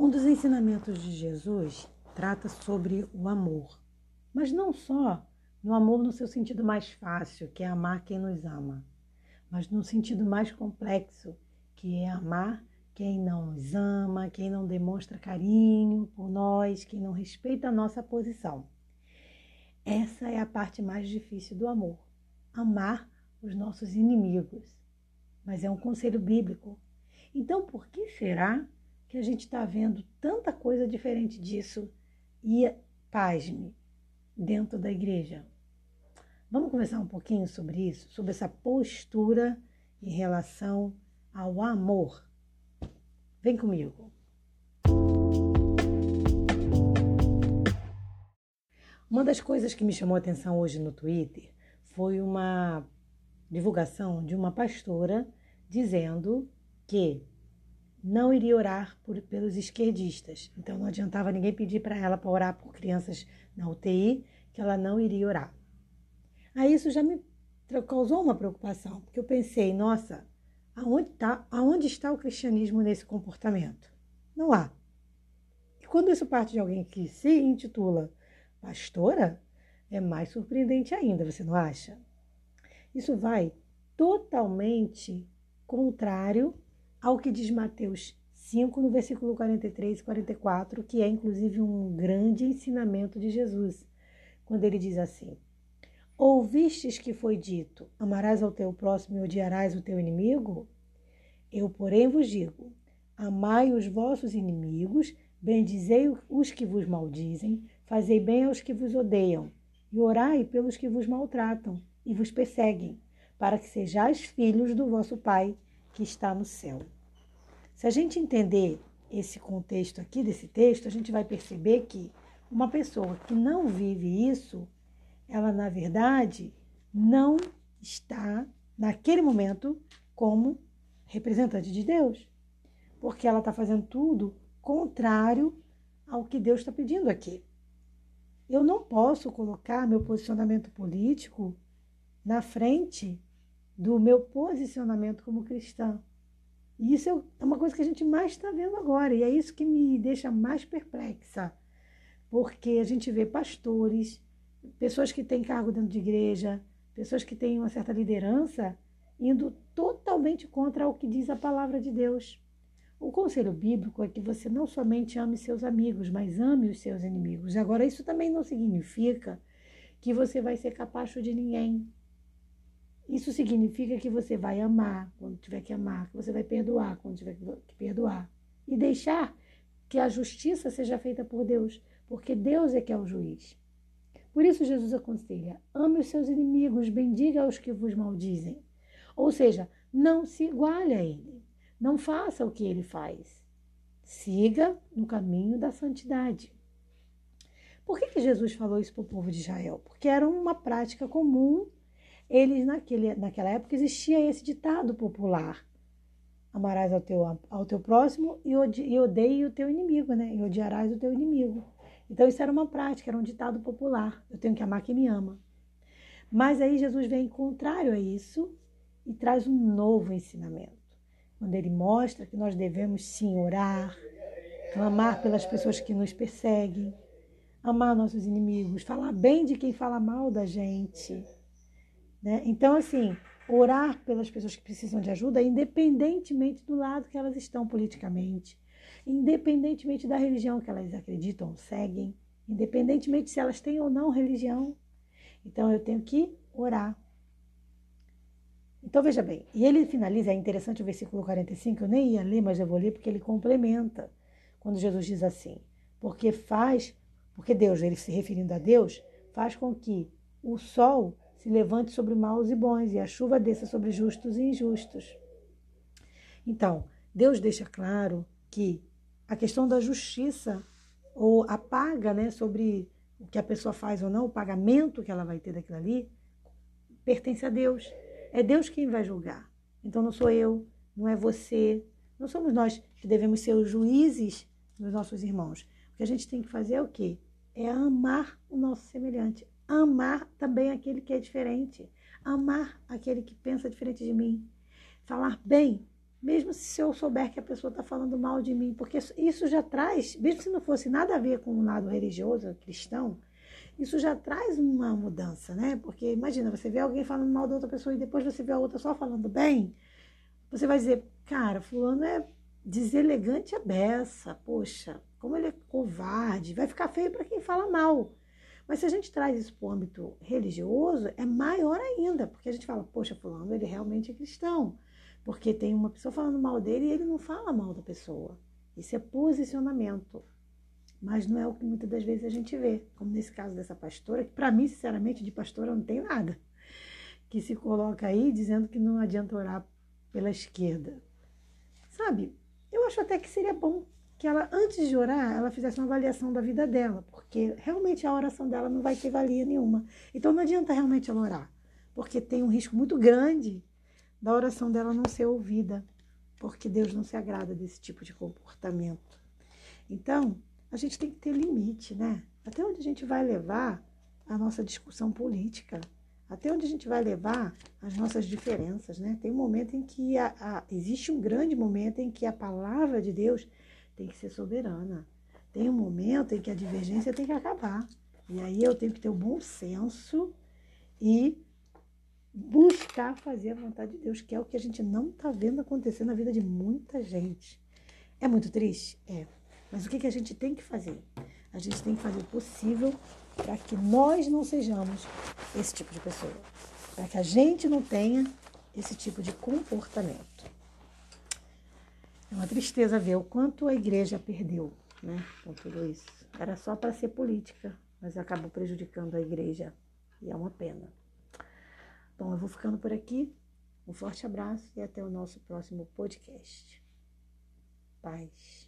Um dos ensinamentos de Jesus trata sobre o amor, mas não só no amor no seu sentido mais fácil, que é amar quem nos ama, mas no sentido mais complexo, que é amar quem não nos ama, quem não demonstra carinho por nós, quem não respeita a nossa posição. Essa é a parte mais difícil do amor, amar os nossos inimigos. Mas é um conselho bíblico. Então, por que será que a gente está vendo tanta coisa diferente disso e, pasme, dentro da igreja? Vamos conversar um pouquinho sobre isso, sobre essa postura em relação ao amor. Vem comigo. Uma das coisas que me chamou a atenção hoje no Twitter foi uma divulgação de uma pastora dizendo que não iria orar por, pelos esquerdistas. Então não adiantava ninguém pedir para ela para orar por crianças na UTI, que ela não iria orar. Aí isso já me causou uma preocupação, porque eu pensei, nossa, aonde, tá, aonde está o cristianismo nesse comportamento? Não há. E quando isso parte de alguém que se intitula pastora, é mais surpreendente ainda, você não acha? Isso vai totalmente contrário ao que diz Mateus 5, no versículo 43 e 44, que é inclusive um grande ensinamento de Jesus, quando ele diz assim: Ouvistes que foi dito: Amarás ao teu próximo e odiarás o teu inimigo? Eu, porém, vos digo: Amai os vossos inimigos, bendizei os que vos maldizem, fazei bem aos que vos odeiam, e orai pelos que vos maltratam e vos perseguem, para que sejais filhos do vosso Pai que está no céu. Se a gente entender esse contexto aqui desse texto, a gente vai perceber que uma pessoa que não vive isso, ela na verdade não está naquele momento como representante de Deus, porque ela está fazendo tudo contrário ao que Deus está pedindo aqui. Eu não posso colocar meu posicionamento político na frente do meu posicionamento como cristã. E isso é uma coisa que a gente mais está vendo agora, e é isso que me deixa mais perplexa, porque a gente vê pastores, pessoas que têm cargo dentro de igreja, pessoas que têm uma certa liderança, indo totalmente contra o que diz a palavra de Deus. O conselho bíblico é que você não somente ame seus amigos, mas ame os seus inimigos. Agora, isso também não significa que você vai ser capacho de ninguém. Isso significa que você vai amar quando tiver que amar, que você vai perdoar quando tiver que perdoar. E deixar que a justiça seja feita por Deus, porque Deus é que é o juiz. Por isso, Jesus aconselha: ame os seus inimigos, bendiga os que vos maldizem. Ou seja, não se iguale a ele, não faça o que ele faz. Siga no caminho da santidade. Por que, que Jesus falou isso para o povo de Israel? Porque era uma prática comum eles naquele, naquela época existia esse ditado popular: amarás ao teu, ao teu próximo e, odi, e odeie o teu inimigo, né? E odiarás o teu inimigo. Então isso era uma prática, era um ditado popular. Eu tenho que amar quem me ama. Mas aí Jesus vem contrário a isso e traz um novo ensinamento, quando ele mostra que nós devemos sim orar, clamar pelas pessoas que nos perseguem, amar nossos inimigos, falar bem de quem fala mal da gente né? Então, assim, orar pelas pessoas que precisam de ajuda, independentemente do lado que elas estão politicamente, independentemente da religião que elas acreditam ou seguem, independentemente se elas têm ou não religião. Então, eu tenho que orar. Então, veja bem, e ele finaliza, é interessante o versículo 45, eu nem ia ler, mas eu vou ler porque ele complementa, quando Jesus diz assim: porque faz, porque Deus, ele se referindo a Deus, faz com que o sol se levante sobre maus e bons, e a chuva desça sobre justos e injustos. Então, Deus deixa claro que a questão da justiça, ou a paga né, sobre o que a pessoa faz ou não, o pagamento que ela vai ter daquilo ali, pertence a Deus. É Deus quem vai julgar. Então não sou eu, não é você, não somos nós que devemos ser os juízes dos nossos irmãos. O que a gente tem que fazer é o quê? É amar o nosso semelhante, Amar também aquele que é diferente. Amar aquele que pensa diferente de mim. Falar bem mesmo se eu souber que a pessoa está falando mal de mim, porque isso já traz, mesmo se não fosse nada a ver com o lado religioso, cristão, isso já traz uma mudança, né? Porque imagina, você vê alguém falando mal da outra pessoa e depois você vê a outra só falando bem, você vai dizer, cara, fulano é deselegante a beça, poxa, como ele é covarde, vai ficar feio para quem fala mal. Mas se a gente traz isso para o âmbito religioso, é maior ainda, porque a gente fala, poxa, fulano, ele realmente é cristão. Porque tem uma pessoa falando mal dele e ele não fala mal da pessoa. Isso é posicionamento. Mas não é o que muitas das vezes a gente vê, como nesse caso dessa pastora, que para mim, sinceramente, de pastora não tem nada. Que se coloca aí dizendo que não adianta orar pela esquerda. Sabe? Eu acho até que seria bom que ela, antes de orar, ela fizesse uma avaliação da vida dela, porque realmente a oração dela não vai ter valia nenhuma. Então não adianta realmente ela orar, porque tem um risco muito grande da oração dela não ser ouvida, porque Deus não se agrada desse tipo de comportamento. Então, a gente tem que ter limite, né? Até onde a gente vai levar a nossa discussão política, até onde a gente vai levar as nossas diferenças, né? Tem um momento em que a, a, existe um grande momento em que a palavra de Deus tem que ser soberana. Tem um momento em que a divergência tem que acabar. E aí eu tenho que ter o bom senso e buscar fazer a vontade de Deus, que é o que a gente não está vendo acontecer na vida de muita gente. É muito triste? É. Mas o que, que a gente tem que fazer? A gente tem que fazer o possível para que nós não sejamos esse tipo de pessoa. Para que a gente não tenha esse tipo de comportamento. É uma tristeza ver o quanto a igreja perdeu né, com tudo isso. Era só para ser política, mas acabou prejudicando a igreja. E é uma pena. Bom, eu vou ficando por aqui. Um forte abraço e até o nosso próximo podcast. Paz.